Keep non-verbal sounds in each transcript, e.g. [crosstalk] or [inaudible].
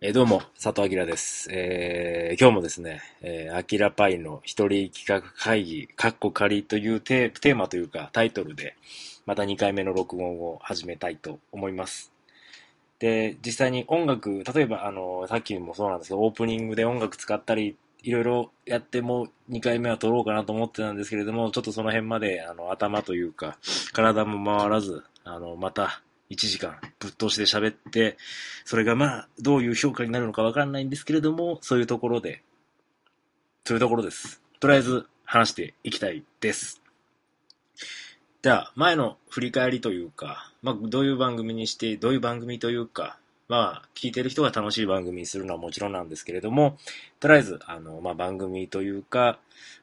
えーどうも、佐藤明です。えー今日もですね、えー、アキラパイの一人企画会議、カッコ仮というテーマというかタイトルで、また2回目の録音を始めたいと思います。で、実際に音楽、例えば、あの、さっきもそうなんですけど、オープニングで音楽使ったり、いろいろやっても2回目は撮ろうかなと思ってたんですけれども、ちょっとその辺まで、あの、頭というか、体も回らず、あの、また、1時間ぶっ通しで喋って、それがまあ、どういう評価になるのかわかんないんですけれども、そういうところで、そういうところです。とりあえず話していきたいです。じゃあ、前の振り返りというか、まあ、どういう番組にして、どういう番組というか、まあ、聞いてる人が楽しい番組にするのはもちろんなんですけれども、とりあえず、あの、まあ、番組というか、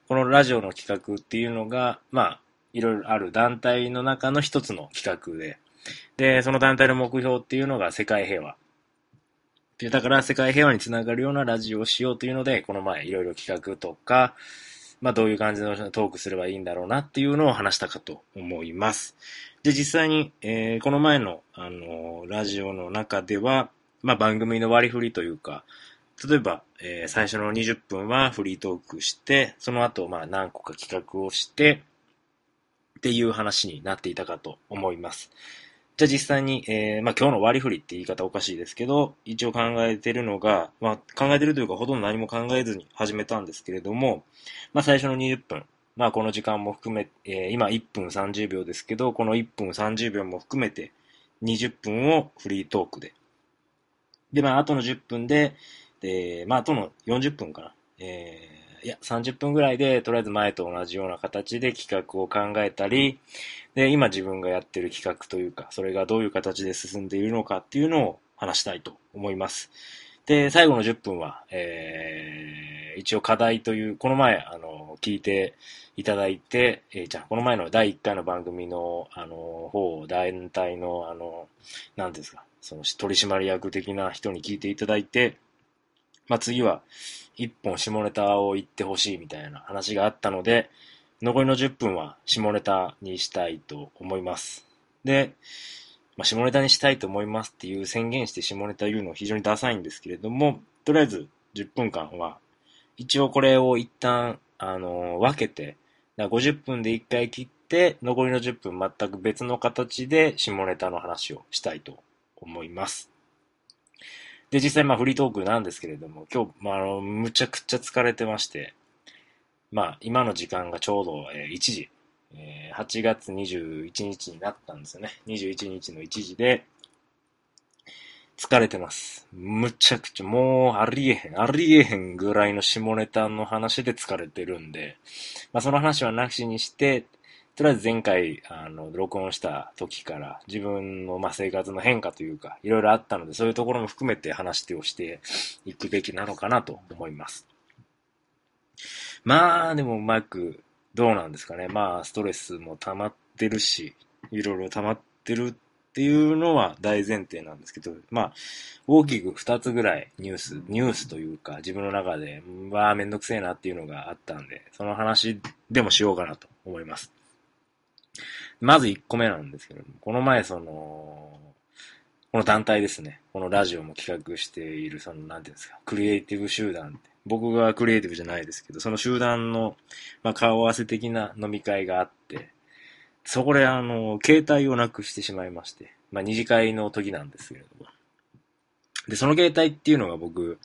このラジオの企画っていうのが、まあ、いろいろある団体の中の一つの企画で、で、その団体の目標っていうのが世界平和。でだから世界平和につながるようなラジオをしようというので、この前いろいろ企画とか、まあどういう感じのトークすればいいんだろうなっていうのを話したかと思います。で、実際に、えーこの前の、あのーラジオの中では、まあ番組の割り振りというか、例えば、えー最初の20分はフリートークして、その後、まあ何個か企画をして、っていう話になっていたかと思います。じゃあ実際に、えーまあ今日の割り振りって言い方おかしいですけど、一応考えてるのが、まあ考えてるというかほとんど何も考えずに始めたんですけれども、まあ最初の20分、まあこの時間も含め、えー今1分30秒ですけど、この1分30秒も含めて20分をフリートークで。で、まああとの10分で、で、まああとの40分かな。えーいや、30分ぐらいで、とりあえず前と同じような形で企画を考えたり、で、今自分がやってる企画というか、それがどういう形で進んでいるのかっていうのを話したいと思います。で、最後の10分は、えー、一応課題という、この前、あの、聞いていただいて、えーじゃあ、この前の第1回の番組の、あの、方、団体の、あの、なんていうんですか、その取締役的な人に聞いていただいて、まあ、次は、一本下ネタを言ってほしいみたいな話があったので、残りの10分は下ネタにしたいと思います。で、まあ、下ネタにしたいと思いますっていう宣言して下ネタ言うのは非常にダサいんですけれども、とりあえず10分間は、一応これを一旦、あの分けて、だ50分で1回切って、残りの10分全く別の形で下ネタの話をしたいと思います。で、実際まあフリートークなんですけれども、今日、まあ、あの、むちゃくちゃ疲れてまして、まあ、今の時間がちょうど、え1時、え8月21日になったんですよね。21日の1時で、疲れてます。むちゃくちゃ、もう、ありえへん、ありえへんぐらいの下ネタの話で疲れてるんで、まあ、その話はなしにして、とりあえず前回、あの、録音した時から、自分の、まあ、生活の変化というか、いろいろあったので、そういうところも含めて話してをしていくべきなのかなと思います。まあ、でもうまく、どうなんですかね。まあ、ストレスも溜まってるし、いろいろ溜まってるっていうのは大前提なんですけど、まあ、大きく二つぐらいニュース、ニュースというか、自分の中で、わあ、めんどくせえなっていうのがあったんで、その話でもしようかなと思います。まず1個目なんですけど、この前その、この団体ですね。このラジオも企画している、その、なんていうんですか、クリエイティブ集団って。僕がクリエイティブじゃないですけど、その集団の、まあ、顔合わせ的な飲み会があって、そこであの、携帯をなくしてしまいまして、まあ、二次会の時なんですけれども。で、その携帯っていうのが僕、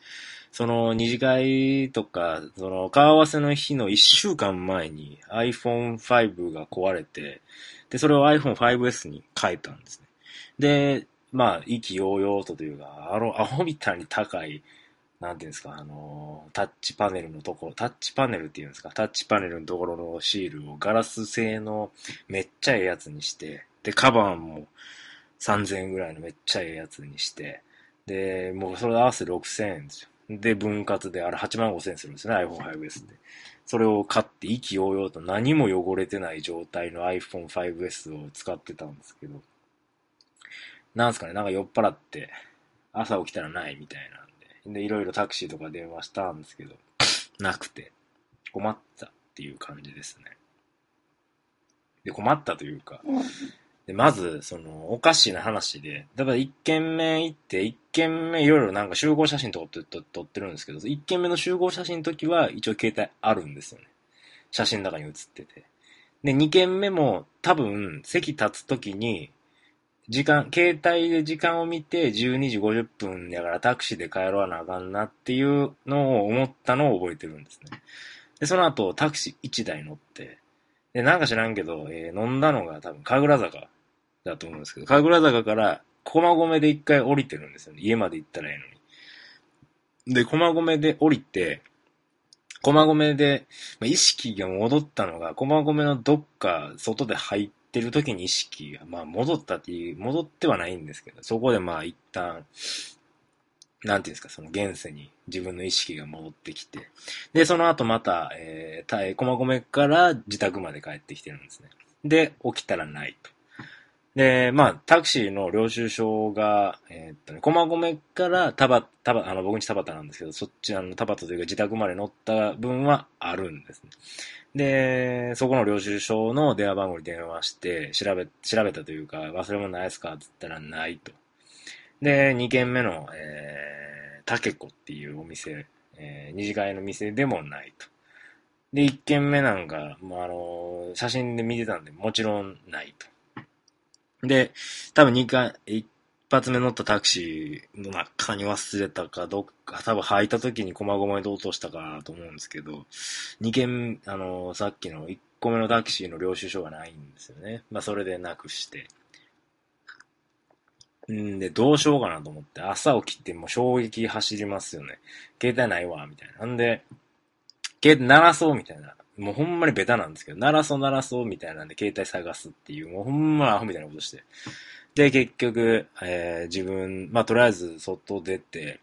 その二次会とか、その顔合わせの日の一週間前に iPhone5 が壊れて、で、それを iPhone5S に変えたんですね。で、まあ、意気揚々とというか、あの、アホみたいに高い、なんていうんですか、あの、タッチパネルのところ、タッチパネルっていうんですか、タッチパネルのところのシールをガラス製のめっちゃええやつにして、で、カバンも3000円ぐらいのめっちゃええやつにして、で、もうそれ合わせて6000円ですよ。で、分割であれ8万5000円するんですね、iPhone5S って。それを買って意気揚々と何も汚れてない状態の iPhone5S を使ってたんですけど、なんすかね、なんか酔っ払って、朝起きたらないみたいなで、いろいろタクシーとか電話したんですけど、なくて、困ったっていう感じですね。で、困ったというか、で、まず、その、おかしな話で、だから一軒目行って、一軒目いろいろなんか集合写真とか撮ってるんですけど、一軒目の集合写真の時は一応携帯あるんですよね。写真の中に写ってて。で、二軒目も多分、席立つ時に、時間、携帯で時間を見て12時50分やからタクシーで帰ろうなあかんなっていうのを思ったのを覚えてるんですね。で、その後タクシー1台乗って、で、なんか知らんけど、えー、飲んだのが多分神楽坂だと思うんですけど、神楽坂から駒込で一回降りてるんですよね。家まで行ったらいいのに。で、駒込で降りて、駒込で、まあ、意識が戻ったのが、駒込のどっか外で入ってる時に意識が、まあ戻ったっていう、戻ってはないんですけど、そこでまあ一旦、なんていうんですか、その現世に自分の意識が戻ってきて、で、その後また、えー、駒込から自宅まで帰ってきてるんですね。で、起きたらないと。で、まあ、タクシーの領収書が、えー、っとね、駒込から田端、田端、あの、僕んち田端なんですけど、そっち、あの、田端というか自宅まで乗った分はあるんですね。で、そこの領収書の電話番号に電話して、調べ、調べたというか、忘れ物ないですかって言ったらないと。で、2軒目の、えー、タケコっていうお店、えー、二次会の店でもないと。で、1軒目なんか、まあ、あの、写真で見てたんで、もちろんないと。で、多分2回、一発目乗ったタクシーの中に忘れたか、どっか、多分履いた時に駒込で落としたかと思うんですけど、2件、あの、さっきの1個目のタクシーの領収書がないんですよね。まあ、それでなくして。んで、どうしようかなと思って、朝起きてもう衝撃走りますよね。携帯ないわ、みたいな。なんで、携帯鳴らそう、みたいな。もうほんまにベタなんですけど、鳴らそう鳴らそうみたいなんで携帯探すっていう、もうほんまアホみたいなことして。で、結局、えー、自分、まあとりあえず外出て、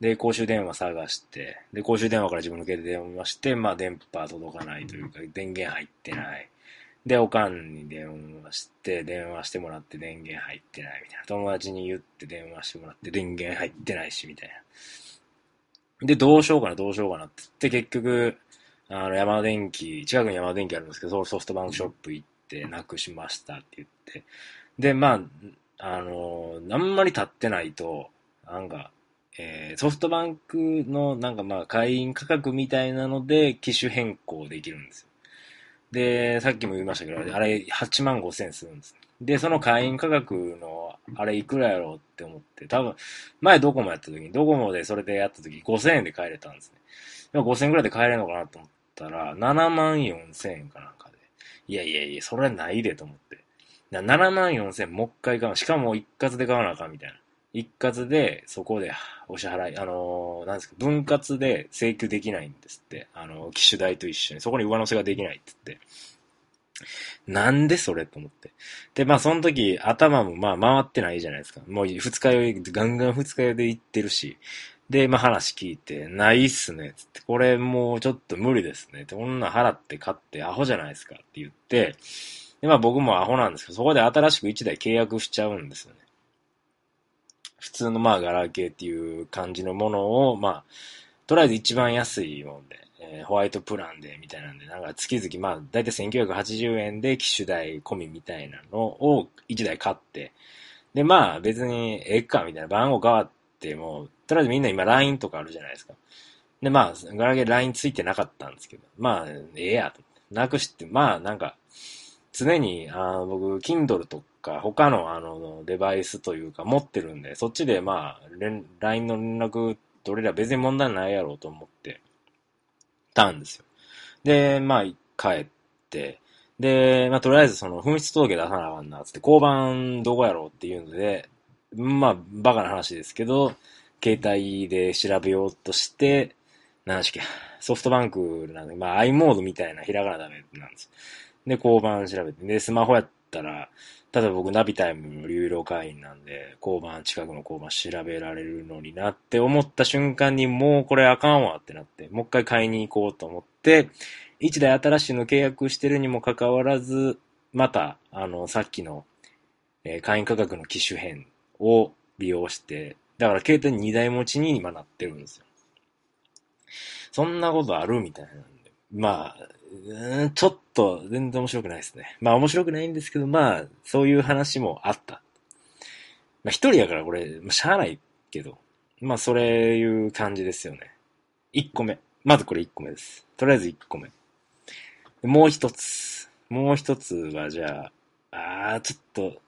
で、公衆電話探して、で、公衆電話から自分の携帯電話して、まあ電波届かないというか、電源入ってない。で、おかんに電話して、電話してもらって電源入ってないみたいな。友達に言って電話してもらって電源入ってないし、みたいな。で、どうしようかな、どうしようかなって言って、結局、あの、山電機、近くに山電機あるんですけど、ソフトバンクショップ行ってなくしましたって言って。で、まあ、あの、あんまり経ってないと、なんか、えー、ソフトバンクのなんかまあ会員価格みたいなので機種変更できるんですよ。で、さっきも言いましたけど、あれ8万5千するんです。で、その会員価格のあれいくらやろうって思って、多分、前ドコモやった時に、ドコモでそれでやった時5000円で買えれたんですね。でも5000円くらいで買えれるのかなと思っったら、7万4千円かなんかで。いやいやいや、それはないでと思って。7万4千円もう一回買う。しかも一括で買わなあかんみたいな。一括で、そこでお支払い、あのー、なんですか、分割で請求できないんですって。あのー、機種代と一緒に。そこに上乗せができないって言って。なんでそれと思って。で、まあその時頭もまあ回ってないじゃないですか。もう二日酔い、ガンガン二日酔いで行ってるし。で、まあ話聞いて、ないっすね、つって、これもうちょっと無理ですね。って、こんな払って買ってアホじゃないですかって言って、で、まあ僕もアホなんですけど、そこで新しく1台契約しちゃうんですよね。普通のまあガラケーっていう感じのものを、まあ、とりあえず一番安いもんで、えー、ホワイトプランでみたいなんで、なんか月々まあ、だいたい1980円で機種代込みみたいなのを1台買って、で、まあ別にええかみたいな番号変わってもう、とりあえずみんな今 LINE とかあるじゃないですか。で、まあ、ガラケー LINE ついてなかったんですけど、まあ、ええや。なくして、まあ、なんか、常に、あ、僕、Kindle とか、他の、あの、デバイスというか、持ってるんで、そっちで、まあ、LINE の連絡取れれば別に問題ないやろうと思ってたんですよ。で、まあ、帰って、で、まあ、とりあえずその、紛失届出さなあかんな、つって、交番どこやろうっていうので、まあ、バカな話ですけど、携帯で調べようとして、何しっけ、ソフトバンクなんで、まあ i モードみたいなひらがなダメなんです。で、交番調べて、で、スマホやったら、例えば僕ナビタイムの有料会員なんで、交番、近くの交番調べられるのになって思った瞬間にもうこれあかんわってなって、もう一回買いに行こうと思って、一台新しいの契約してるにもかかわらず、また、あの、さっきの、えー、会員価格の機種変を利用して、だから携帯2台持ちに今なってるんですよ。そんなことあるみたいなんで。まあ、うん、ちょっと、全然面白くないですね。まあ面白くないんですけど、まあ、そういう話もあった。まあ一人やからこれ、まあ、しゃあないけど、まあそれいう感じですよね。一個目。まずこれ一個目です。とりあえず一個目。もう一つ。もう一つはじゃあ、あー、ちょっと、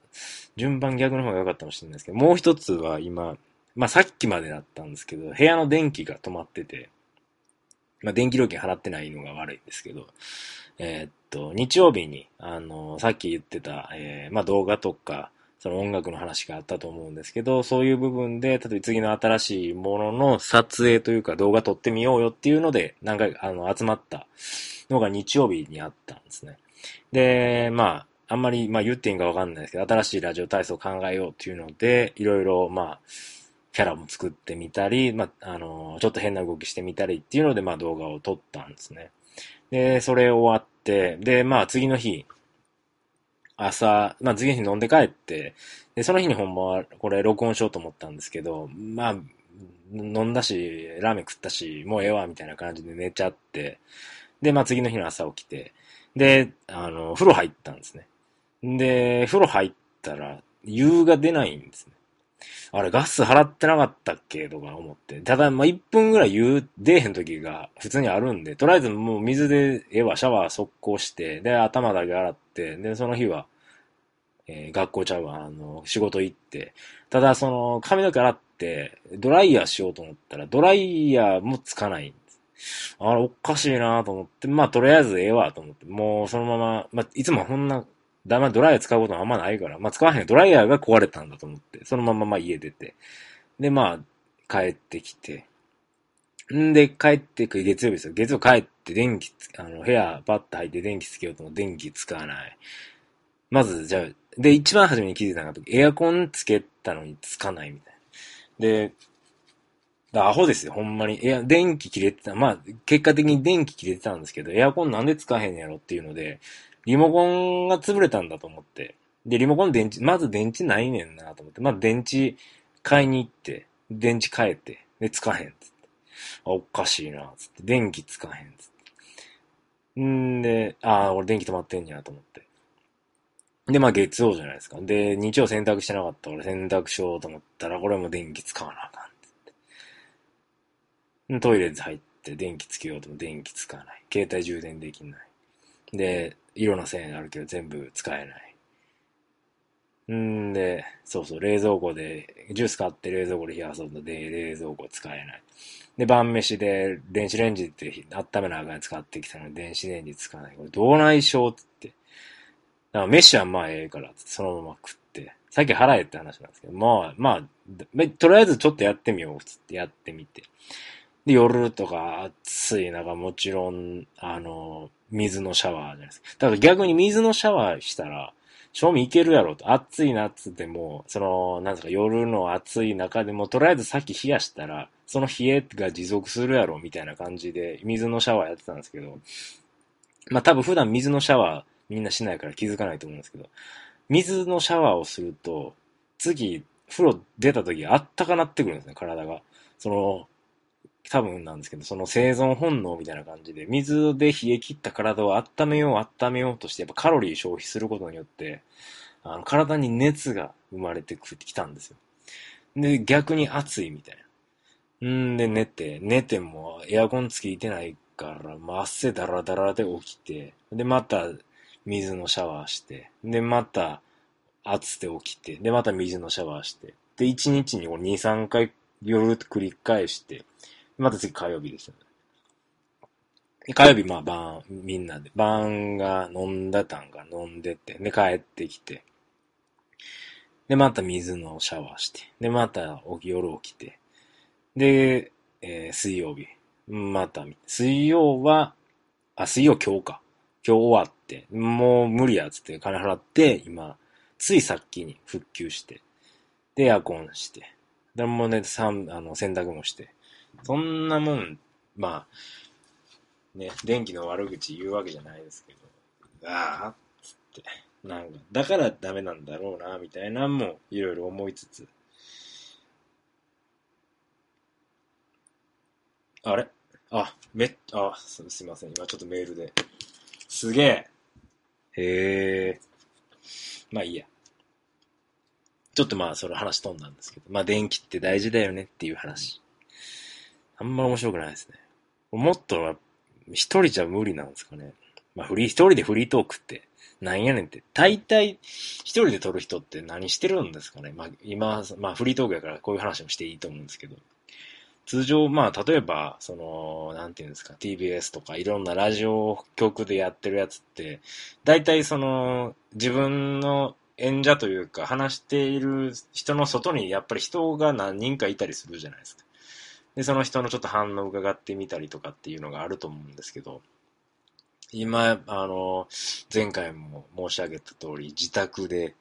順番逆の方が良かったかもしれないですけど、もう一つは今、まあさっきまでだったんですけど、部屋の電気が止まってて、まあ電気料金払ってないのが悪いんですけど、えーっと、日曜日に、あの、さっき言ってた、えーまあ動画とか、その音楽の話があったと思うんですけど、そういう部分で、例えば次の新しいものの撮影というか動画撮ってみようよっていうので、何回か、あの、集まったのが日曜日にあったんですね。で、まあ、あんまり、まあ言っていいんかわかんないですけど、新しいラジオ体操を考えようっていうので、いろいろ、まあ、キャラも作ってみたり、まあ、あの、ちょっと変な動きしてみたりっていうので、まあ動画を撮ったんですね。で、それ終わって、で、まあ次の日、朝、まあ次の日飲んで帰って、で、その日にほんまはこれ録音しようと思ったんですけど、まあ、飲んだし、ラーメン食ったし、もうええわ、みたいな感じで寝ちゃって、で、まあ次の日の朝起きて、で、あの、風呂入ったんですね。で、風呂入ったら、湯が出ないんですね。あれ、ガス払ってなかったっけ？とか思って。ただ、まあ、1分ぐらい湯出えへん時が普通にあるんで、とりあえずもう水でええわ、シャワー速攻して、で、頭だけ洗って、で、その日は、えー学校ちゃうわ、あの、仕事行って。ただ、その、髪の毛洗って、ドライヤーしようと思ったら、ドライヤーもつかないんです。あれ、おかしいなと思って、まあ、とりあえずええわと思って、もうそのまま、まあ、いつもこんな、だまあドライヤー使うことあんまないから、まあ、使わへん。ドライヤーが壊れたんだと思って、そのまままあ家出て。で、まあ、帰ってきて。んで、帰ってく、月曜日ですよ。月曜帰って電気、あの、部屋パッと入って電気つけようと思って電気使わない。まず、じゃあ、で、一番初めに気づいたのが、エアコンつけたのにつかないみたいな。で、アホですよ、ほんまに。いや、電気切れてた。まあ、結果的に電気切れてたんですけど、エアコンなんで使えへんやろっていうので、リモコンが潰れたんだと思って。で、リモコン電池、まず電池ないねんなと思って。まず電池買いに行って、電池変えて、で、使えへんっつって。あ、おかしいな、つって。電気使えへん、つって。んで、ああ、俺電気止まってんやと思って。で、まあ月曜じゃないですか。で、日曜洗濯してなかった俺洗濯しようと思ったら、これも電気使わなあかんっつって。トイレ入って電気つけようとも電気使わない。携帯充電できない。で、色の線あるけど全部使えない。んで、そうそう、冷蔵庫で、ジュース買って冷蔵庫で冷やそうとで、冷蔵庫使えない。で、晩飯で電子レンジって温めなあかん使ってきたのに電子レンジ使わない。これどうないしょうっつって。だから飯はまあええからっつってそのまま食って。さっき払えって話なんですけど、まあ、まあ、とりあえずちょっとやってみようつってやってみて。で、夜とか暑い中もちろん、あの、水のシャワーじゃないですか。だから逆に水のシャワーしたら、賞味いけるやろと。暑い夏でも、その、なんですか、夜の暑い中でも、とりあえずさっき冷やしたら、その冷えが持続するやろ、みたいな感じで、水のシャワーやってたんですけど、まあ多分普段水のシャワーみんなしないから気づかないと思うんですけど、水のシャワーをすると、次、風呂出た時あったかなってくるんですね、体が。その、多分なんですけど、その生存本能みたいな感じで、水で冷え切った体を温めよう、温めようとして、やっぱカロリー消費することによって、あの、体に熱が生まれてきたんですよ。で、逆に暑いみたいな。んで、寝て、寝てもエアコンつけてないから、まあ、汗だらだらで起きて、で、また水のシャワーして、で、また暑て起きて、で、また水のシャワーして、で、1日にこれ2、3回夜繰り返して、また次火曜日ですよね。火曜日、まあ晩、みんなで、晩が飲んだたんが飲んでて、で、帰ってきて、で、また水のシャワーして、で、また起き夜起きて、で、えー水曜日、また、水曜は、あ、水曜今日か。今日終わって、もう無理やつって金払って、今、ついさっきに復旧して、で、エアコンして、でもうね、さんあの洗濯もして、そんなもん、まあ、ね、電気の悪口言うわけじゃないですけど、ああ、っつって、なんか、だからダメなんだろうな、みたいなのもいろいろ思いつつ、あれ？あ、めあ、すすいません。今ちょっとメールで。すげえ。へえ。まあいいや。ちょっとまあその話飛んだんですけど。まあ電気って大事だよねっていう話。あんま面白くないですね。もっと一人じゃ無理なんですかね。まあフリー、一人でフリートークってなんやねんって。大体一人で撮る人って何してるんですかね。まあ今、まあフリートークやからこういう話もしていいと思うんですけど。通常、まあ、例えば、その、なんていうんですか、TBS とかいろんなラジオ局でやってるやつって、大体その、自分の演者というか、話している人の外にやっぱり人が何人かいたりするじゃないですか。で、その人のちょっと反応を伺ってみたりとかっていうのがあると思うんですけど、今、あの、前回も申し上げた通り、自宅で、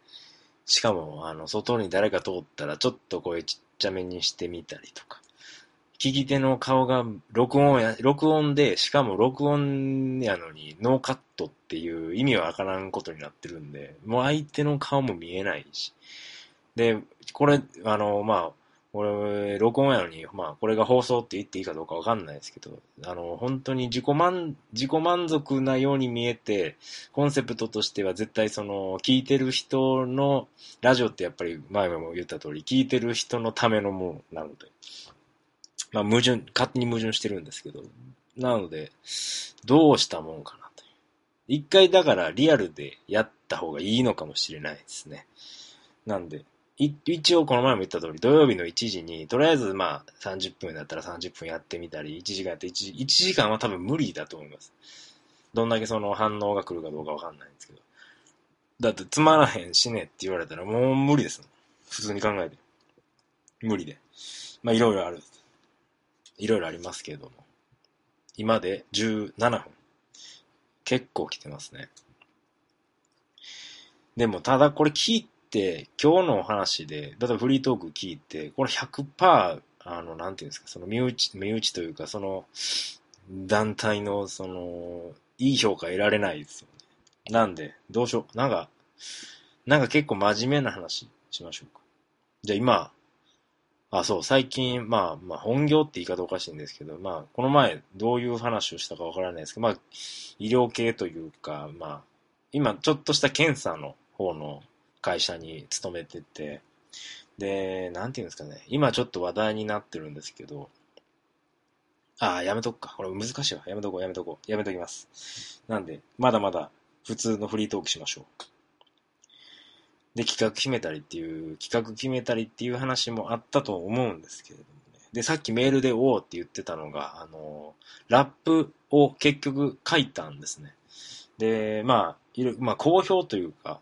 しかも、あの、外に誰か通ったら、ちょっと声ちっちゃめにしてみたりとか、聞き手の顔が録音や、録音で、しかも録音やのにノーカットっていう意味はわからんことになってるんで、もう相手の顔も見えないし。で、これ、あの、まあ、俺、録音やのに、まあ、これが放送って言っていいかどうかわかんないですけど、あの、本当に自己満、自己満足なように見えて、コンセプトとしては絶対その、聞いてる人の、ラジオってやっぱり前も言った通り、聞いてる人のためのものなので、まあ矛盾、勝手に矛盾してるんですけど、なので、どうしたもんかなと。一回だからリアルでやった方がいいのかもしれないですね。なんで、一応この前も言った通り、土曜日の1時に、とりあえずまあ30分だったら30分やってみたり、1時間やって1時、1時間は多分無理だと思います。どんだけその反応が来るかどうかわかんないんですけど。だってつまらへんしねって言われたらもう無理です普通に考えて。無理で。まあいろいろある。いろいろありますけども。今で17分。結構来てますね。でも、ただこれ聞いて、今日のお話で、例えばフリートーク聞いて、これ100%、あの、なんていうんですか、その身内、身内というか、その、団体の、その、いい評価得られないですよね。なんで、どうしよう。なんか、なんか結構真面目な話しましょうか。じゃあ今、あ、そう、最近、まあ、まあ、本業って言い方おかしいんですけど、まあ、この前、どういう話をしたかわからないですけど、まあ、医療系というか、まあ、今、ちょっとした検査の方の会社に勤めてて、で、なんていうんですかね、今ちょっと話題になってるんですけど、ああ、やめとくか。これ難しいわ。やめとこう、やめとこう。やめときます。なんで、まだまだ普通のフリートークしましょう。で、企画決めたりっていう、企画決めたりっていう話もあったと思うんですけれどもね。で、さっきメールでおおって言ってたのが、あの、ラップを結局書いたんですね。で、まあ、いる、まあ、好評というか、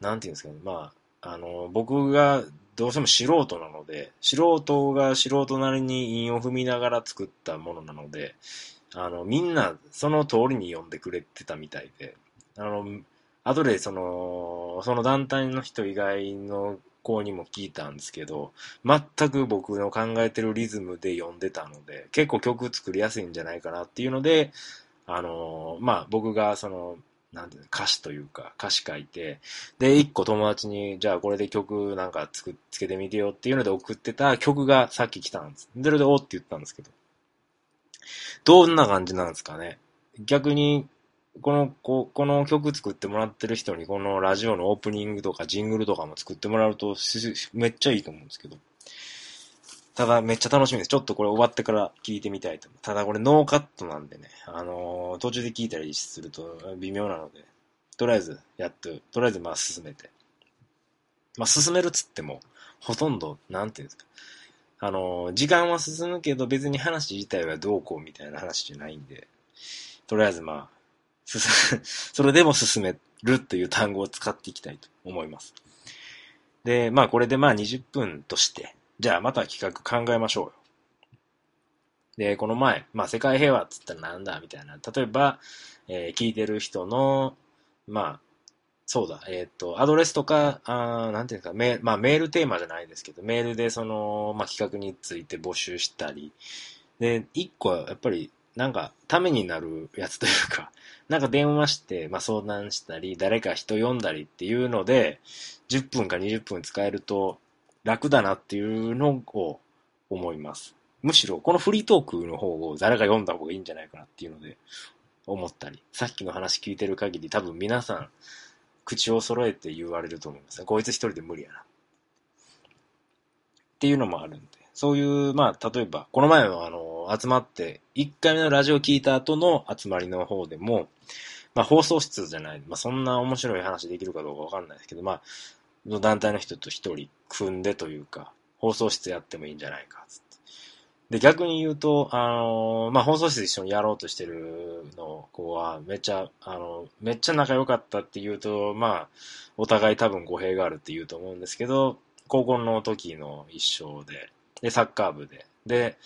なんていうんですかね、まあ、あの、僕がどうしても素人なので、素人が素人なりに韻を踏みながら作ったものなので、あの、みんなその通りに読んでくれてたみたいで、あの、後でその、その団体の人以外の子にも聞いたんですけど、全く僕の考えてるリズムで読んでたので、結構曲作りやすいんじゃないかなっていうので、あの、まあ、僕がその、なんていうの、歌詞というか、歌詞書いて、で、一個友達に、じゃあこれで曲なんかつく、つけてみてよっていうので送ってた曲がさっき来たんです。で、それでおって言ったんですけど。どんな感じなんですかね。逆に、この、ここの曲作ってもらってる人にこのラジオのオープニングとかジングルとかも作ってもらうとめっちゃいいと思うんですけど。ただめっちゃ楽しみです。ちょっとこれ終わってから聞いてみたいと思う。ただこれノーカットなんでね、あのー、途中で聞いたりすると微妙なので、とりあえずやって、とりあえずまあ進めて。まあ進めるっつっても、ほとんど、なんていうんですか。あのー、時間は進むけど別に話自体はどうこうみたいな話じゃないんで、とりあえずまあ、進む [laughs] それでも進めるという単語を使っていきたいと思います。で、まあこれでまあ20分として、じゃあまた企画考えましょうよ。で、この前、まあ世界平和っつったらなんだみたいな。例えば、えー、聞いてる人の、まあ、そうだ、えっ、ー、と、アドレスとか、あなんていうか、メまあメールテーマじゃないですけど、メールでその、まあ企画について募集したり、で、一個はやっぱりなんか、ためになるやつというか、[laughs] なんか電話して、まあ、相談したり、誰か人呼んだりっていうので、10分か20分使えると楽だなっていうのを思います。むしろこのフリートークの方を誰が読んだ方がいいんじゃないかなっていうので、思ったり、さっきの話聞いてる限り多分皆さん、口を揃えて言われると思います。こいつ一人で無理やな。っていうのもあるんで。そういう、まあ、例えば、この前のあの、集まって、1回目のラジオ聞いた後の集まりの方でも、まあ、放送室じゃない、まあ、そんな面白い話できるかどうかわかんないですけど、まあ、の団体の人と一人組んでというか、放送室やってもいいんじゃないか、つって。で、逆に言うと、あのー、まあ、放送室一緒にやろうとしてるの子は、めっちゃ、あの、めっちゃ仲良かったって言うと、まあ、お互い多分語弊があるって言うと思うんですけど、高校の時の一緒で、で、サッカー部で。で、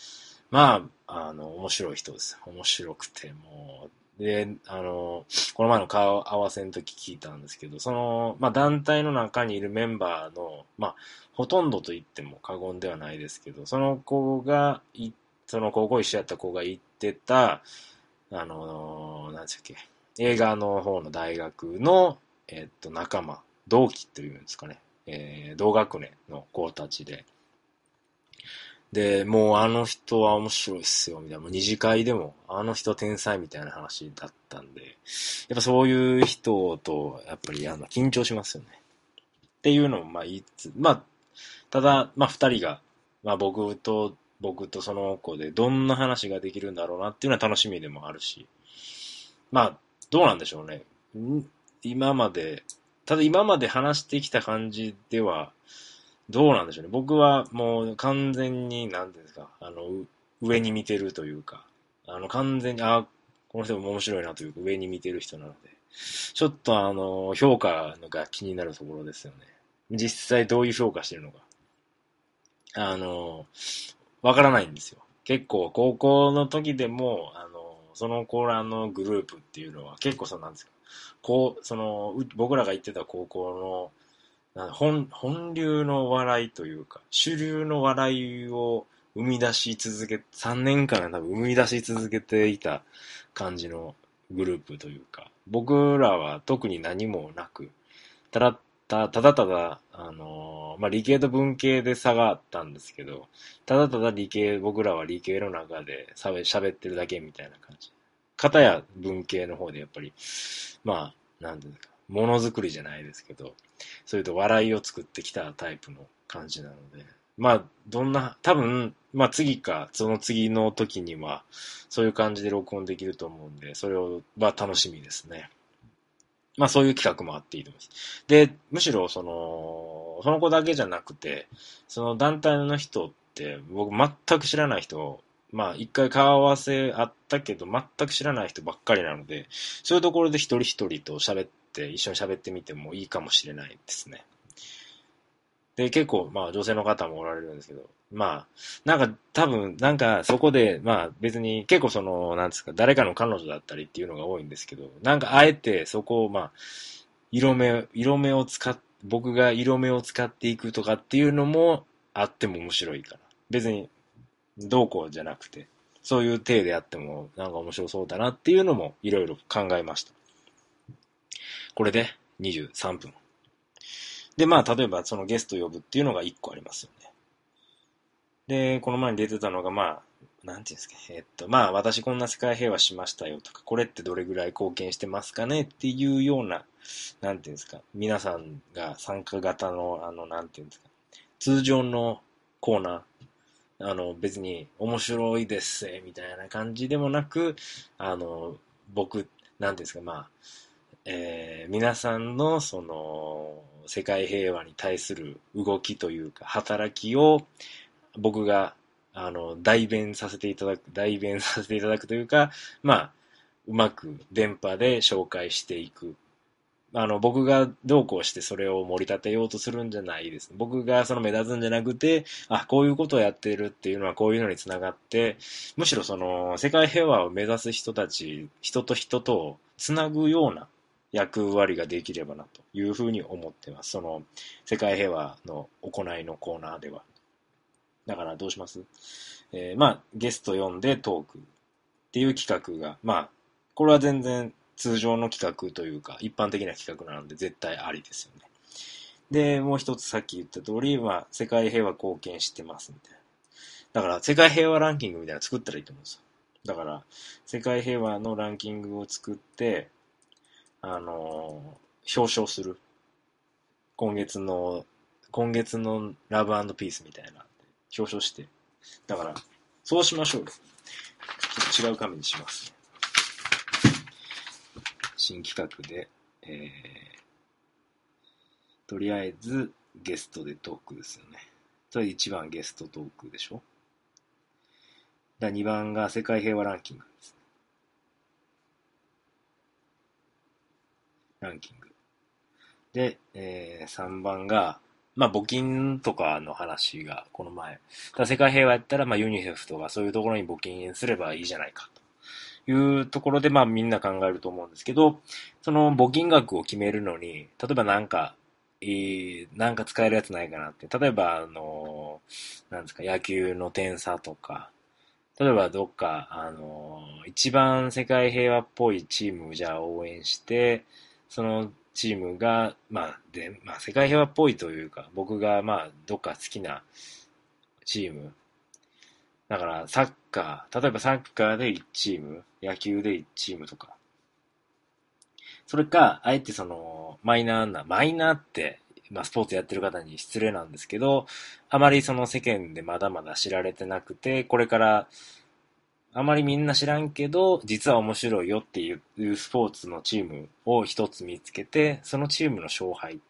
まあ、あの、面白い人です。面白くて、もう。で、あの、この前の顔合わせの時聞いたんですけど、その、まあ、団体の中にいるメンバーの、まあ、ほとんどと言っても過言ではないですけど、その子が、その高校一緒やった子が行ってた、あの、なんでしたっけ、映画の方の大学の、えっと、仲間、同期というんですかね、えー、同学年の子たちで、で、もうあの人は面白いっすよ、みたいな。もう二次会でも、あの人天才みたいな話だったんで、やっぱそういう人と、やっぱりあの、緊張しますよね。っていうのも、まあ言いつつ、まあ、ただ、まあ二人が、まあ僕と、僕とその子でどんな話ができるんだろうなっていうのは楽しみでもあるし、まあ、どうなんでしょうね。今まで、ただ今まで話してきた感じでは、どうなんでしょうね。僕はもう完全に、なんていうんですか、あの、上に見てるというか、あの、完全に、あ、この人も面白いなというか、上に見てる人なので、ちょっとあの、評価が気になるところですよね。実際どういう評価してるのか。あの、わからないんですよ。結構、高校の時でも、あの、その子らのグループっていうのは結構そうなんですか。こう、その、僕らが行ってた高校の本、本流の笑いというか、主流の笑いを生み出し続け、3年間多分生み出し続けていた感じのグループというか、僕らは特に何もなく、ただ、たただただ、あのー、まあ、理系と文系で差があったんですけど、ただただ理系、僕らは理系の中で喋ってるだけみたいな感じ。片や文系の方でやっぱり、まあ、なんていうか、ものづくりじゃないですけど、それと笑いを作ってきたタイプの感じなので、まあ、どんな、多分、まあ次か、その次の時には、そういう感じで録音できると思うんで、それを、は楽しみですね。まあそういう企画もあっていいと思います。で、むしろその、その子だけじゃなくて、その団体の人って、僕全く知らない人、まあ一回顔合わせあったけど、全く知らない人ばっかりなので、そういうところで一人一人と喋って一緒に喋ってみてもいいかもしれないですね。で、結構、まあ女性の方もおられるんですけど、まあ、なんか多分、なんかそこで、まあ別に結構その、なんですか、誰かの彼女だったりっていうのが多いんですけど、なんかあえてそこをまあ、色目、色目を使っ、僕が色目を使っていくとかっていうのもあっても面白いから。別に、どうこうじゃなくて、そういう体でやってもなんか面白そうだなっていうのもいろいろ考えました。これで23分。で、まあ、例えばそのゲスト呼ぶっていうのが1個ありますよね。で、この前に出てたのが、まあ、なんていうんですか、えっと、まあ、私こんな世界平和しましたよとか、これってどれぐらい貢献してますかね？っていうような、なんていうんですか、皆さんが参加型の、あの、なんていうんですか、通常のコーナー、あの、別に面白いです、みたいな感じでもなく、あの、僕、なんていうんですか、まあ、えー、皆さんのその世界平和に対する動きというか働きを僕があの代弁させていただく代弁させていただくというかまあうまく電波で紹介していくあの、僕がどうこうしてそれを盛り立てようとするんじゃないです。僕がその目立つんじゃなくて、あ、こういうことをやってるっていうのはこういうのにつながって、むしろその、世界平和を目指す人たち、人と人とをつなぐような役割ができればなというふうに思ってます。その世界平和の行いのコーナーでは。だからどうします？えー、まあ、ゲスト呼んでトークっていう企画が、まあ、これは全然通常の企画というか、一般的な企画なので絶対ありですよね。で、もう一つさっき言った通り、まあ、世界平和貢献してますみたいな。だから世界平和ランキングみたいなの作ったらいいと思うんですよ。だから、世界平和のランキングを作って、あのー、表彰する。今月の、今月のラブピースみたいな、表彰して。だから、そうしましょうよ。ちょっと違う紙にします、ね新企画で、えー、とりあえずゲストでトークですよね。それ1番ゲストトークでしょ？だ2番が世界平和ランキングです。ランキング。で、えー、3番が、まあ、募金とかの話が、この前。だ世界平和やったら、まあ、ユニセフとかそういうところに募金すればいいじゃないか、というところで、まあ、みんな考えると思うんですけど、その募金額を決めるのに、例えばなんか、えー、なんか使えるやつないかなって。例えば、あの、なんですか、野球の点差とか、例えばどっか、あの、一番世界平和っぽいチームをじゃあ応援して、そのチームが、まあ、で、まあ、世界平和っぽいというか、僕が、まあ、どっか好きなチーム。だから、サッカー、例えばサッカーで1チーム、野球で1チームとか。それか、あえてその、マイナーな、マイナーって、まあ、スポーツやってる方に失礼なんですけど、あまりその世間でまだまだ知られてなくて、これからあまりみんな知らんけど、実は面白いよっていうスポーツのチームを一つ見つけて、そのチームの勝敗。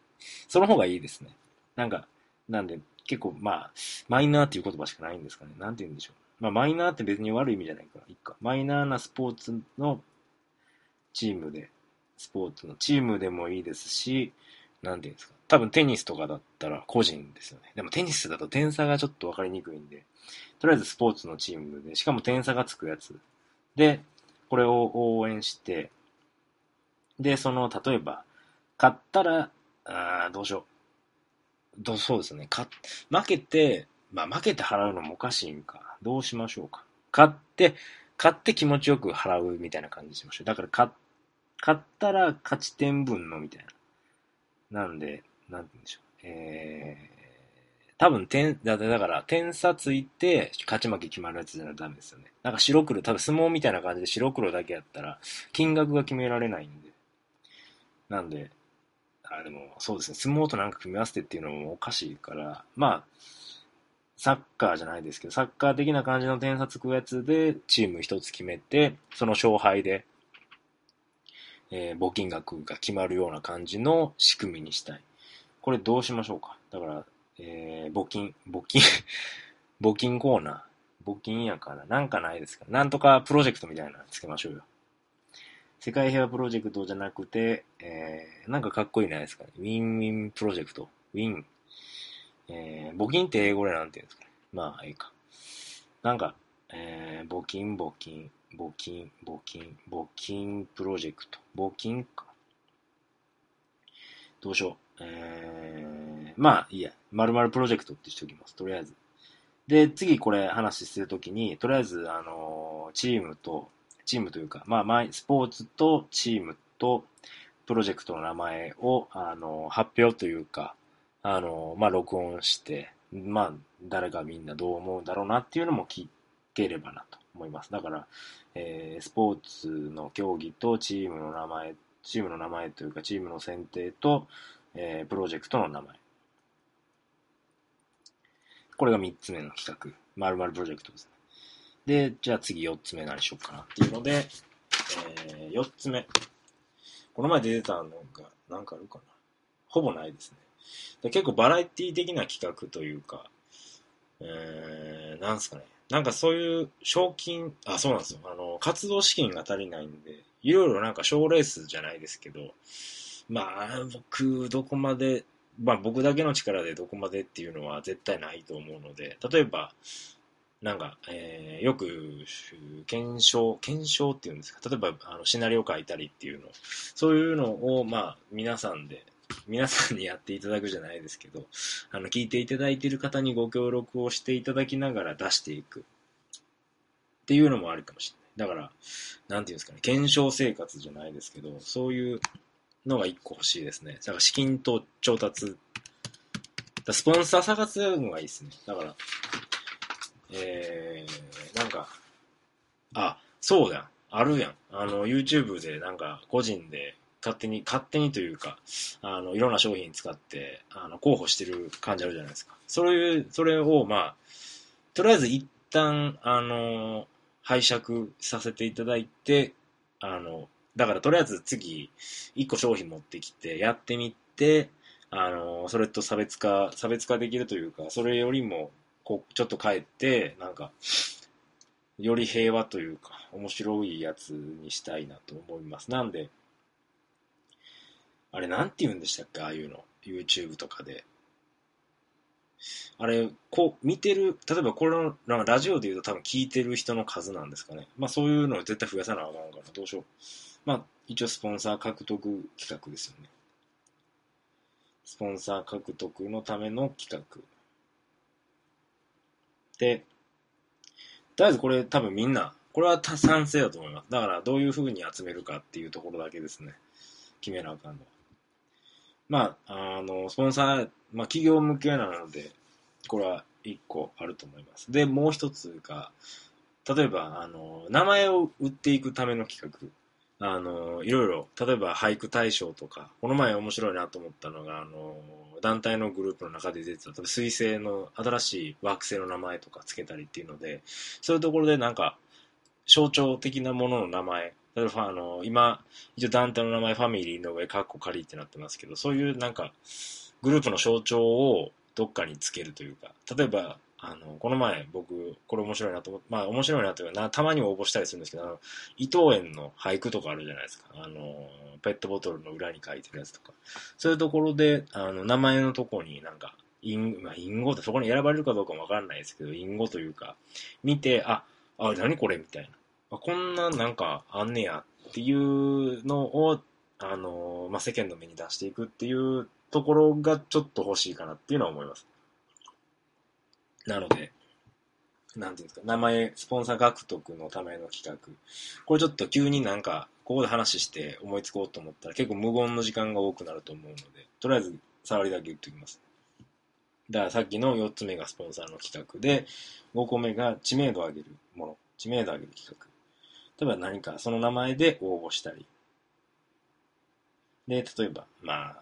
その方がいいですね。なんか、なんで、結構まあ、マイナーっていう言葉しかないんですかね。なんて言うんでしょう。まあ、マイナーって別に悪い意味じゃないから、いいか。マイナーなスポーツのチームで、スポーツのチームでもいいですし、なんて言うんですか。多分テニスとかだったら個人ですよね。でもテニスだと点差がちょっと分かりにくいんで、とりあえずスポーツのチームで、しかも点差がつくやつ。で、これを応援して、で、その、例えば、勝ったら、あどうしよう。どそうですね。か負けて、まあ負けて払うのもおかしいんか。どうしましょうか。勝って、勝って気持ちよく払うみたいな感じしましょう。だから勝、勝ったら勝ち点分のみたいな。なんで、なんて言うんでしょう。えー、多分点、だってだから、点差ついて、勝ち負け決まるやつじゃダメですよね。なんか白黒、多分相撲みたいな感じで白黒だけやったら、金額が決められないんで。なんで、あ、でも、そうですね、相撲となんか組み合わせてっていうのもおかしいから、まあ、サッカーじゃないですけど、サッカー的な感じの点差つくやつで、チーム一つ決めて、その勝敗で、えー、募金額が決まるような感じの仕組みにしたい。これどうしましょうか？だから、えー、募金、募金？[laughs] 募金コーナー？募金やから、なんかないですか？なんとかプロジェクトみたいなのつけましょうよ。世界平和プロジェクトじゃなくて、えー、なんかかっこいいないですか？ウィンウィンプロジェクト。ウィン。えー、募金って英語でなんて言うんですかね？まあ、いいか。なんか、えー、募金、募金、募金、募金、募金プロジェクト。募金か。どうしよう。えー、まあ、いいや。〇〇プロジェクトってしておきます。とりあえず。で、次これ話するときに、とりあえず、あのチームと、チームというか、まあ、スポーツとチームと、プロジェクトの名前を、あの発表というか、あのまあ、録音して、まあ、誰がみんなどう思うんだろうなっていうのも聞ければなと思います。だから、えー、スポーツの競技とチームの名前、チームの名前というか、チームの選定と、えー、プロジェクトの名前。これが3つ目の企画。〇〇プロジェクトですね。で、じゃあ次4つ目何しようかなっていうので、えー、4つ目。この前出てたのが何かあるかなほぼないですね。で結構バラエティ的な企画というか、えー、なんすかね。なんかそういう賞金、あ、そうなんですよ。あの、活動資金が足りないんで、いろいろなんか賞レースじゃないですけど、まあ、僕、どこまでまあ僕だけの力でどこまでっていうのは絶対ないと思うので、例えば、なんか、えー、よく、検証、検証っていうんですか、例えば、あの、シナリオ書いたりっていうの、そういうのを、まあ、皆さんで、皆さんにやっていただくじゃないですけど、あの、聞いていただいている方にご協力をしていただきながら出していく。っていうのもあるかもしれない。だから、なんていうんですかね、検証生活じゃないですけど、そういう、のが一個欲しいですね。だから資金と調達。スポンサー探すのがいいですね。だから、えー、なんか、あ、そうやん。あるやん。あの、YouTube でなんか個人で勝手に、勝手にというか、あの、いろんな商品使って、あの、候補してる感じあるじゃないですか。そういう、それを、まあ、とりあえず一旦、あの、拝借させていただいて、あの、だからとりあえず次、一個商品持ってきて、やってみて、あの、それと差別化、差別化できるというか、それよりも、こう、ちょっと変えて、なんか、より平和というか、面白いやつにしたいなと思います。なんで、あれ、なんて言うんでしたっけ？ああいうの。YouTube とかで。あれ、こう、見てる、例えばこれの、なんかラジオで言うと多分聞いてる人の数なんですかね。まあそういうのを絶対増やさなあかんかな。どうしよう。まあ、一応スポンサー獲得企画ですよね。スポンサー獲得のための企画。で、とりあえずこれ多分みんな、これは賛成だと思います。だからどういう風に集めるかっていうところだけですね。決めなあかんのは。まあ、あの、スポンサー、まあ企業向けなので、これは一個あると思います。で、もう一つが、例えば、あの、名前を売っていくための企画。あの、いろいろ、例えば俳句大賞とか、この前面白いなと思ったのが、あの、団体のグループの中で出てた、水星の新しい惑星の名前とかつけたりっていうので、そういうところでなんか、象徴的なものの名前、例えばあの、今、一応団体の名前ファミリーの上、カッコ仮ってなってますけど、そういうなんか、グループの象徴をどっかにつけるというか、例えば、あの、この前僕、これ面白いなと思って、まあ面白いなというかな、たまに応募したりするんですけど、あの、伊藤園の俳句とかあるじゃないですか。あの、ペットボトルの裏に書いてるやつとか。そういうところで、あの、名前のとこになんか、隠、まあ、隠語ってそこに選ばれるかどうかもわかんないですけど、隠語というか、見て、あ、あ、何これみたいな。あこんななんかあんねやっていうのを、あの、まあ、世間の目に出していくっていうところがちょっと欲しいかなっていうのは思います。なので、なんていうんですか、名前、スポンサー獲得のための企画。これちょっと急になんか、ここで話して思いつこうと思ったら結構無言の時間が多くなると思うので、とりあえず触りだけ言っておきます。だからさっきの4つ目がスポンサーの企画で、5個目が知名度を上げるもの、知名度を上げる企画。例えば何かその名前で応募したり。で、例えば、まあ、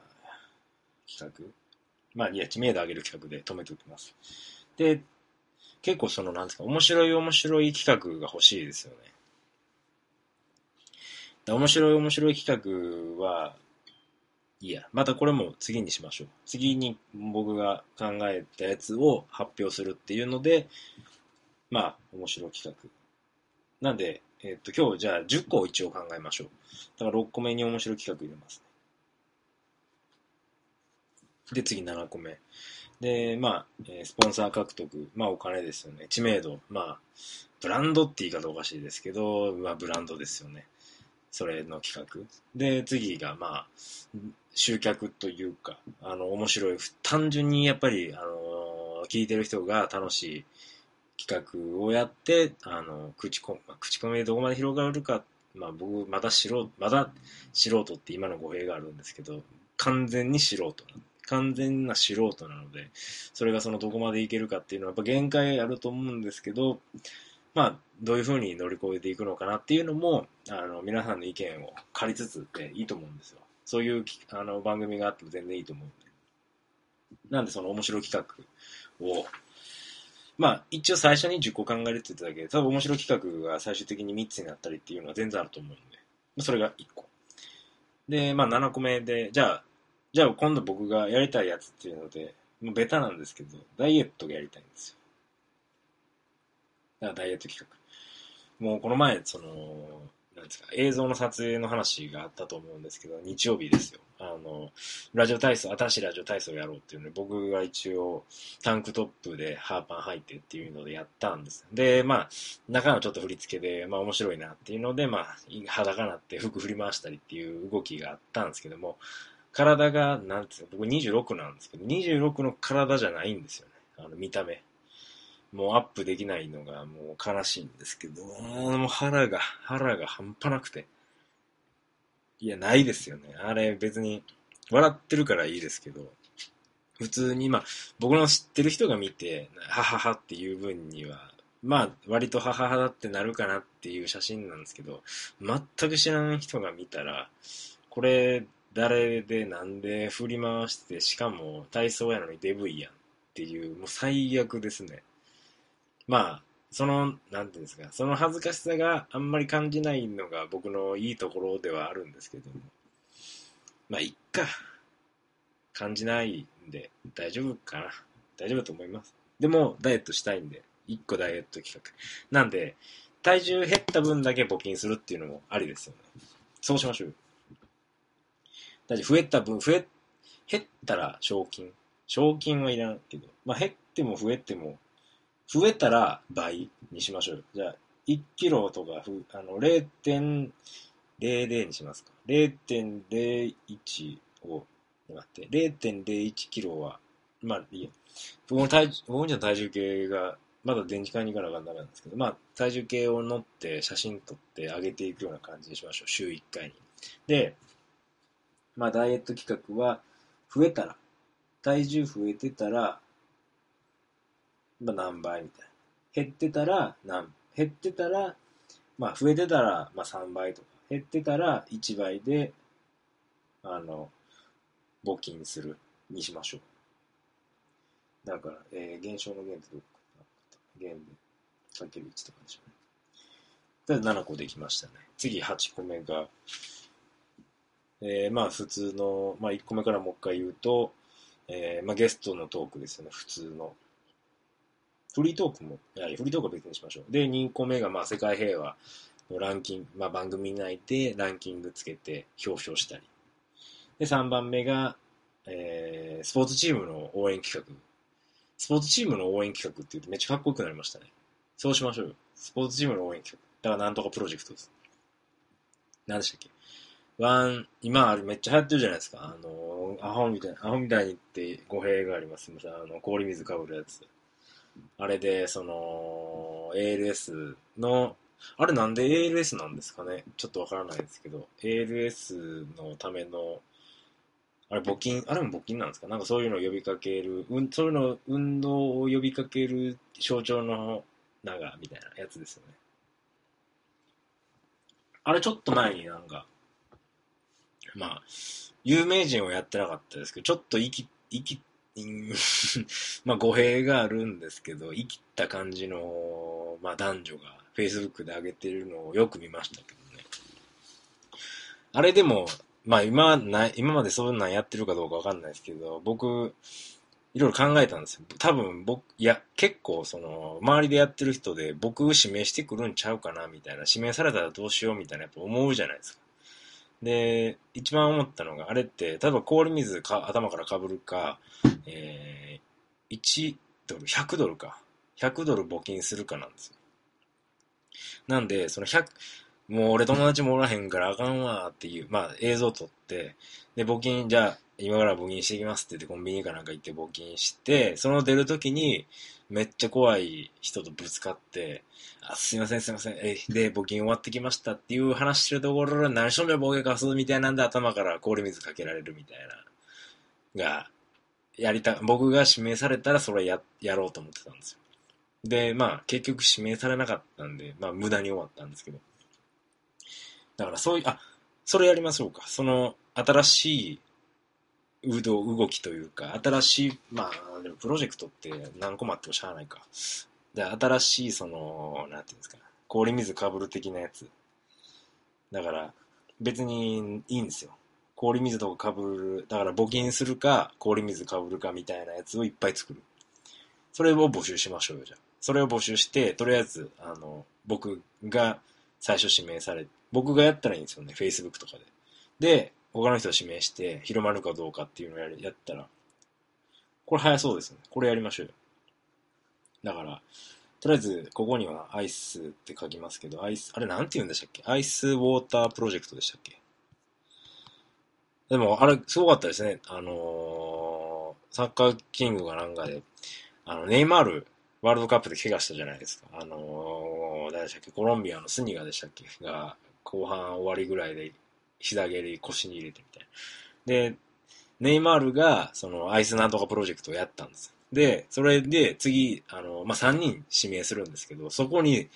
企画。まあ、いや、知名度を上げる企画で止めておきます。で、結構その、なんですか、面白い面白い企画が欲しいですよね。面白い面白い企画は、いいや、またこれも次にしましょう。次に僕が考えたやつを発表するっていうので、まあ、面白い企画。なんで、えっ、と、今日じゃあ10個を一応考えましょう。だから6個目に面白い企画入れますね。で、次7個目。で、まあ、え、スポンサー獲得、まあお金ですよね。知名度、まあ、ブランドって言い方おかしいですけど、まあブランドですよね。それの企画。で、次が、まあ、集客というか、あの、面白い。単純にやっぱり、あの聞いてる人が楽しい企画をやって、あの、口コミ、口コミでどこまで広がるか、まあ僕、まだ素人、まだ素人って今の語弊があるんですけど、完全に素人完全な素人なので、それがそのどこまでいけるかっていうのはやっぱ限界あると思うんですけど、まあ、どういうふうに乗り越えていくのかなっていうのも、あの、皆さんの意見を借りつつでいいと思うんですよ。そういうあの番組があっても全然いいと思うんで。なんでその面白企画を、まあ一応最初に10個考えるって言っただけで、多分面白企画が最終的に3つになったりっていうのは全然あると思うんで、それが1個。で、まあ7個目で、じゃあじゃあ今度僕がやりたいやつっていうので、もうベタなんですけど、ダイエットがやりたいんですよ。だからダイエット企画。もうこの前、その、なんですか、映像の撮影の話があったと思うんですけど、日曜日ですよ。あの、ラジオ体操、新しいラジオ体操をやろうっていうので、僕が一応タンクトップでハーパン履いてっていうのでやったんです。で、まあ、中のちょっと振り付けで、まあ面白いなっていうので、まあ、裸なって服振り回したりっていう動きがあったんですけども、体が、なんていうの、僕26なんですけど、26の体じゃないんですよね。あの、見た目。もうアップできないのがもう悲しいんですけど、もう腹が、腹が半端なくて。いや、ないですよね。あれ別に、笑ってるからいいですけど、普通に、まあ、僕の知ってる人が見て、はははっていう分には、まあ、割と母だってなるかなっていう写真なんですけど、全く知らない人が見たら、これ、誰でなんで振り回して、しかも体操やのにデブイやんっていう、もう最悪ですね。まあ、その、なんていうんですか、その恥ずかしさがあんまり感じないのが僕のいいところではあるんですけども、まあ、いっか。感じないんで、大丈夫かな。大丈夫だと思います。でも、ダイエットしたいんで、1個ダイエット企画。なんで、体重減った分だけ募金するっていうのもありですよね。そうしましょう。だって増えた分、増え、減ったら賞金。賞金はいらんけど、まあ減っても増えても、増えたら倍にしましょうよ。じゃあ、1キロとかふ、あの、0.00にしますか。0.01を、待って、0.01キロは、まあいいや。僕の体重、僕の体重計がまだ電池買いに行かなきゃダメなんですけど、まあ、体重計を乗って写真撮って上げていくような感じにしましょう。週1回に。で、まあ、ダイエット企画は、増えたら、体重増えてたら、まあ、何倍みたいな。減ってたら何、減ってたら、まあ、増えてたら、まあ、3倍とか、減ってたら1倍で、あの、募金するにしましょう。だから、えー、減少の減ってどこ弦でかける1とかでしょうね。とりあえず7個できましたね。次8個目が、えー、まあ普通の、まあ1個目からもう一回言うと、えー、まあゲストのトークですよね、普通の。フリートークも、いや、フリートークは別にしましょう。で、2個目が、まあ世界平和のランキング、まあ番組内でランキングつけて表彰したり。で、3番目が、えー、スポーツチームの応援企画スポーツチームの応援企画って言うとめっちゃかっこよくなりましたね。そうしましょうよ。スポーツチームの応援企画。だからなんとかプロジェクトです。何でしたっけ？ワン、今あれめっちゃ流行ってるじゃないですか。あの、アホみたいな、アホみたいにって語弊があります。すみません。あの、氷水かぶるやつ。あれで、その、ALS の、あれなんで ALS なんですかねちょっとわからないですけど、ALS のためのあれ募金、あれも募金なんですか？なんかそういうのを呼びかける、うん、そういうの、運動を呼びかける象徴の長みたいなやつですよね。あれちょっと前になんか、まあ、有名人をやってなかったですけど、ちょっと生き、生き、[laughs] まあ語弊があるんですけど、生きった感じの、まあ男女が Facebook で上げてるのをよく見ましたけどね。あれでも、まあ今な、今までそんなんやってるかどうかわかんないですけど、僕、いろいろ考えたんですよ。多分僕、いや、結構その、周りでやってる人で僕指名してくるんちゃうかな、みたいな、指名されたらどうしよう、みたいなやっぱ思うじゃないですか。で、一番思ったのが、あれって、例えば氷水か頭からかぶるか、えー、1ドル、100ドルか。100ドル募金するかなんですよ。なんで、その100、もう俺友達もおらへんからあかんわっていう、まあ映像撮って、で、募金、じゃあ今から募金していきますって言ってコンビニかなんか行って募金して、その出るときにめっちゃ怖い人とぶつかって、あ、すいませんすいません、え、で、募金終わってきましたっていう話してるところ何しょんべボケかすみたいなんで頭から氷水かけられるみたいな、が、やりた、僕が指名されたらそれや、やろうと思ってたんですよ。で、まあ結局指名されなかったんで、まあ無駄に終わったんですけど。だからそういう、あ、それやりましょうか。その、新しい動動きというか、新しい、まあ、でもプロジェクトって何個もあってもしゃあないか。で、新しい、その、なんていうんですか、氷水かぶる的なやつ。だから、別にいいんですよ。氷水とかかぶる、だから募金するか、氷水かぶるかみたいなやつをいっぱい作る。それを募集しましょうよ、じゃあ。それを募集して、とりあえず、あの、僕が最初指名され僕がやったらいいんですよね、Facebook とかで。で、他の人を指名して広まるかどうかっていうのをややったら、これ早そうですね。これやりましょうよ。だから、とりあえず、ここにはアイスって書きますけど、アイス、あれなんて言うんでしたっけ？アイスウォータープロジェクトでしたっけ？でも、あれ、すごかったですね。あのー、サッカーキングがなんかで、あの、ネイマール、ワールドカップで怪我したじゃないですか。あのー、誰でしたっけ？コロンビアのスニガでしたっけ？が、後半終わりぐらいで膝蹴り腰に入れてみたいな。で、ネイマールが、その、アイスなんとかプロジェクトをやったんですで、それで次、あの、まあ、3人指名するんですけど、そこに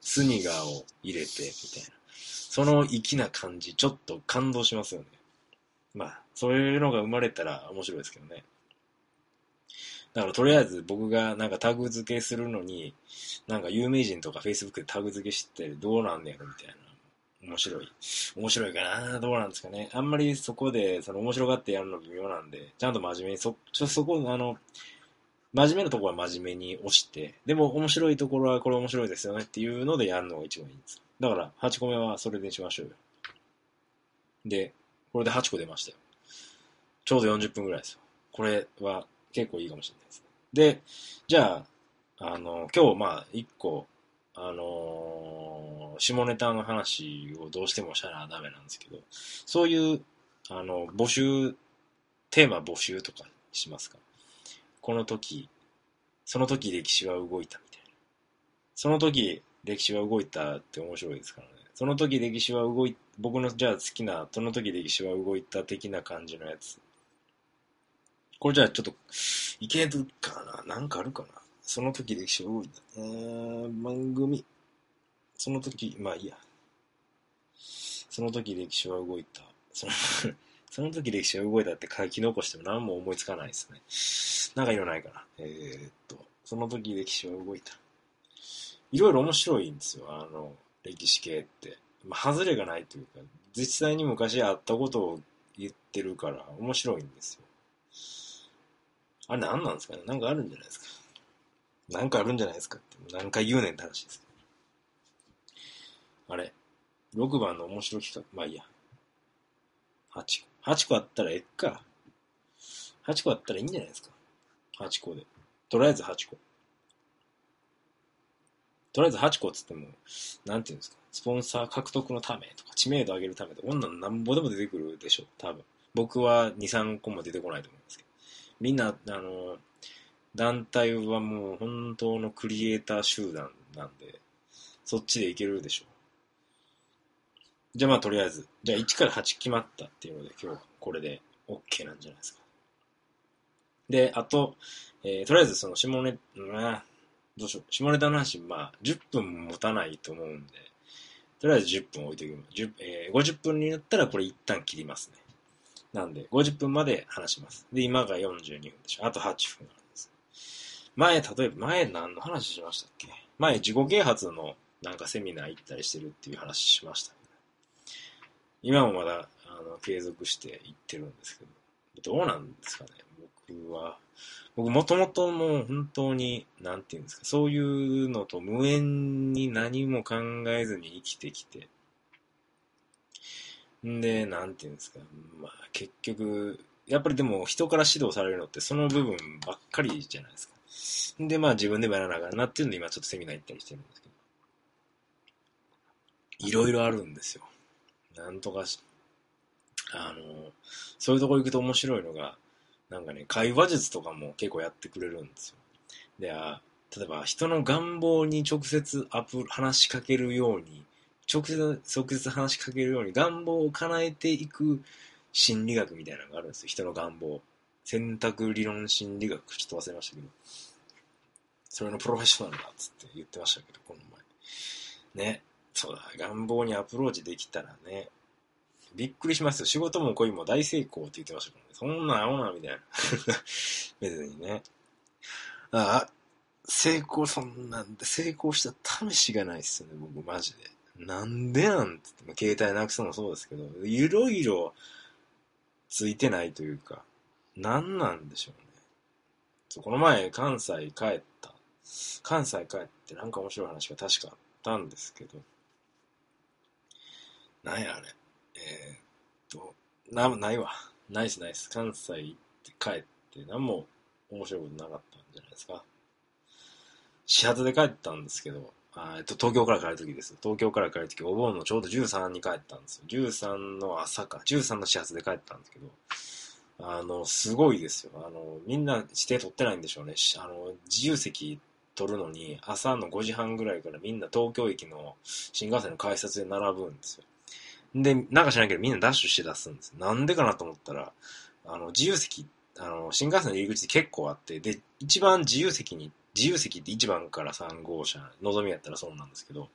スニガーを入れて、みたいな。その粋な感じ、ちょっと感動しますよね。まあ、そういうのが生まれたら面白いですけどね。だからとりあえず僕がなんかタグ付けするのに、なんか有名人とか Facebook でタグ付けしてどうなんねやろみたいな。面白い。面白いかなどうなんですかね。あんまりそこで、その面白がってやるの微妙なんで、ちゃんと真面目に、そ、ちょ、そこ、あの、真面目なところは真面目に押して、でも面白いところはこれ面白いですよねっていうのでやるのが一番いいんです。だから、8個目はそれでしましょうよ。で、これで8個出ましたよ。ちょうど40分ぐらいですよ。これは結構いいかもしれないです。で、じゃあ、あの、今日まあ、1個、あのー、下ネタの話をどうしてもしたらダメなんですけど、そういう、あの、募集、テーマ募集とかしますか？この時、その時歴史は動いたみたいな。その時歴史は動いたって面白いですからね。その時歴史は動い、僕のじゃあ好きな、その時歴史は動いた的な感じのやつ。これじゃあちょっと、いけるかな？なんかあるかな？その時歴史は動いた。えー、番組。その時、まあいいや。その時歴史は動いた。その [laughs] その時歴史は動いたって書き残しても何も思いつかないですね。なんかいろないかな。えー、っと、その時歴史は動いた。いろいろ面白いんですよ、あの、歴史系って。まあ、外れがないというか、実際に昔あったことを言ってるから面白いんですよ。あれ何なんですかね？なんかあるんじゃないですか？なんかあるんじゃないですかって何回言うねんって話です。あれ ?6 番の面白い企画。まあいいや。8個。8個あったらえっか。8個あったらいいんじゃないですか。8個で。とりあえず8個。とりあえず8個っつっても、なんていうんですか。スポンサー獲得のためとか、知名度上げるためとか、女のなんぼでも出てくるでしょ。多分。僕は2、3個も出てこないと思うんですけど。みんな、あの、団体はもう本当のクリエイター集団なんで、そっちでいけるでしょう。じゃあまあとりあえず、じゃあ1から8決まったっていうので今日これで OK なんじゃないですか。で、あと、えー、とりあえずその下ネタ、どうしよう、下ネタの話、まあ10分持たないと思うんで、とりあえず10分置いておきます。えー、50分になったらこれ一旦切りますね。なんで、50分まで話します。で、今が42分でしょ。あと8分あるんです。前、例えば、前何の話しましたっけ？前、自己啓発のなんかセミナー行ったりしてるっていう話しました、ね。今もまだ、あの、継続して行ってるんですけど、どうなんですかね僕は。僕、もともともう本当に、なんていうんですか、そういうのと無縁に何も考えずに生きてきて、んで、なんていうんですか、まあ結局、やっぱりでも人から指導されるのってその部分ばっかりじゃないですか。で、まあ自分でもやらながらなっていうので今ちょっとセミナー行ったりしてるんですけど。いろいろあるんですよ。なんとかし、あの、そういうとこ行くと面白いのが、なんかね、会話術とかも結構やってくれるんですよ。で、あ例えば人の願望に直接アプ話しかけるように直接、直接話しかけるように願望を叶えていく心理学みたいなのがあるんですよ。人の願望。選択理論心理学、ちょっと忘れましたけど。それのプロフェッショナルだっつって言ってましたけど、この前。ね。そうだ、願望にアプローチできたらね、びっくりしますよ。仕事も恋も大成功って言ってましたからね。そんな青な、みたいな。[laughs] 別にね。ああ、成功、そんなんで、成功した試しがないっすよね、僕、マジで。なんでなんつって、携帯なくすのもそうですけど、いろいろついてないというか、なんなんでしょうね。この前、関西帰った。関西帰ってなんか面白い話が確かあったんですけど、なんやあれ。えー、っと、な、ないわ。ナイスナイス。関西行って帰って何も面白いことなかったんじゃないですか。始発で帰ったんですけど、あえっと、東京から帰るときです。東京から帰るとき、お盆のちょうど13に帰ったんですよ。13の朝か、13の始発で帰ったんですけど、あの、すごいですよ。あの、みんな指定取ってないんでしょうね。あの、自由席取るのに、朝の5時半ぐらいからみんな東京駅の新幹線の改札で並ぶんですよ。で、なんか知らんけどみんなダッシュして出すんです。なんでかなと思ったら、あの、自由席あの、新幹線の入り口結構あって、で、一番自由席に、自由席って1番から3号車、のぞみやったらそうなんですけど、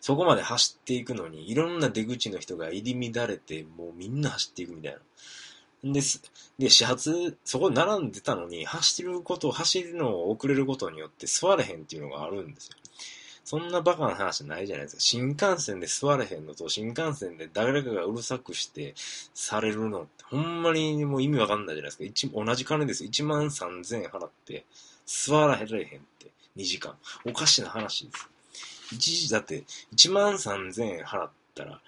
そこまで走っていくのに、いろんな出口の人が入り乱れて、もうみんな走っていくみたいな。で。で、始発、そこに並んでたのに、走ること、走るのを遅れることによって座れへんっていうのがあるんですよ。そんなバカな話ないじゃないですか。新幹線で座れへんのと、新幹線で誰かがうるさくしてされるのって、ほんまにもう意味わかんないじゃないですか。一同じ金です。1万3000円払って、座らへんって、2時間。おかしな話です。一時だって、1万3000円払ったら、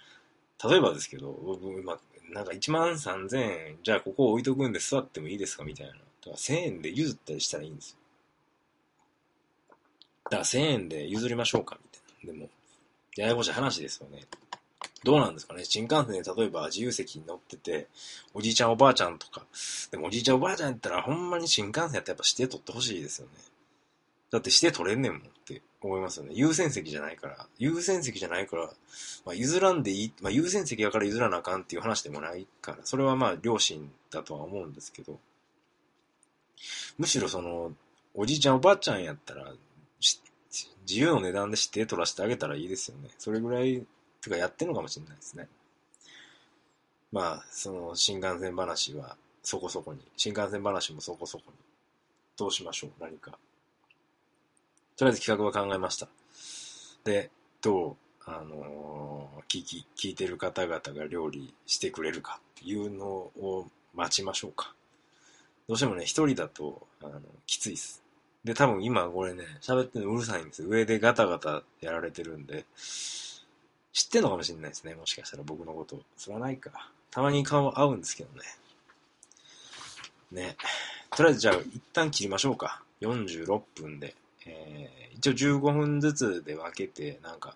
例えばですけど、僕今、なんか1万3000円、じゃあここ置いとくんで座ってもいいですかみたいな。だから1000円で譲ったりしたらいいんですよ。だから1000円で譲りましょうかみたいな。でも、ややこしい話ですよね。どうなんですかね新幹線で例えば自由席に乗ってて、おじいちゃんおばあちゃんとか、でもおじいちゃんおばあちゃんやったらほんまに新幹線やったらやっぱ指定取ってほしいですよね。だって指定取れんねんもんって思いますよね。優先席じゃないから。優先席じゃないから、まあ、譲らんでいい、まあ、優先席やから譲らなあかんっていう話でもないから、それはまあ両親だとは思うんですけど、むしろその、おじいちゃんおばあちゃんやったら、自由の値段で指定取らせてあげたらいいですよね。それぐらい、とかやってんのかもしれないですね。まあ、その新幹線話はそこそこに、新幹線話もそこそこに。どうしましょう何か。とりあえず企画は考えました。で、どう、あのー、聞き、聞いてる方々が料理してくれるかっていうのを待ちましょうか。どうしてもね、一人だと、あの、きついです。で、多分今これね、喋ってるのうるさいんです。上でガタガタやられてるんで、知ってんのかもしれないですね。もしかしたら僕のこと。それはないか。たまに顔合うんですけどね。ね。とりあえずじゃあ一旦切りましょうか。46分で。えー、一応15分ずつで分けて、なんか、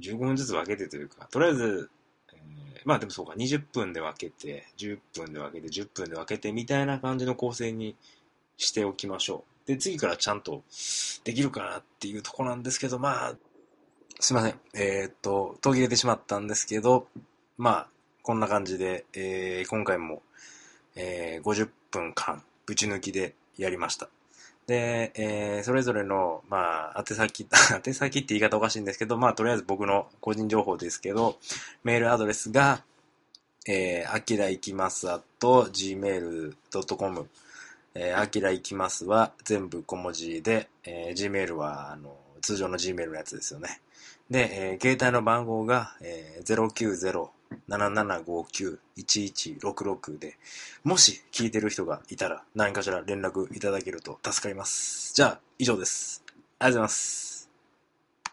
15分ずつ分けてというか、とりあえず、えー、まあでもそうか、20分で分けて、10分で分けて、10分で分けて、みたいな感じの構成にしておきましょう。で、次からちゃんとできるかなっていうとこなんですけど、まあ、すいません。えー、っと、途切れてしまったんですけど、まあ、こんな感じで、えー、今回も、えー、50分間、ぶち抜きでやりました。で、えー、それぞれの、まあ、宛先、[laughs] 宛先って言い方おかしいんですけど、まあ、とりあえず僕の個人情報ですけど、メールアドレスが、えー、あきらいきます gmail.com えー、あきらいきますは全部小文字で、えー、Gmail は、あの、通常の Gmail のやつですよね。で、えー、携帯の番号が、えー、090-7759-1166で、もし聞いてる人がいたら何かしら連絡いただけると助かります。じゃあ、以上です。ありがとうございます。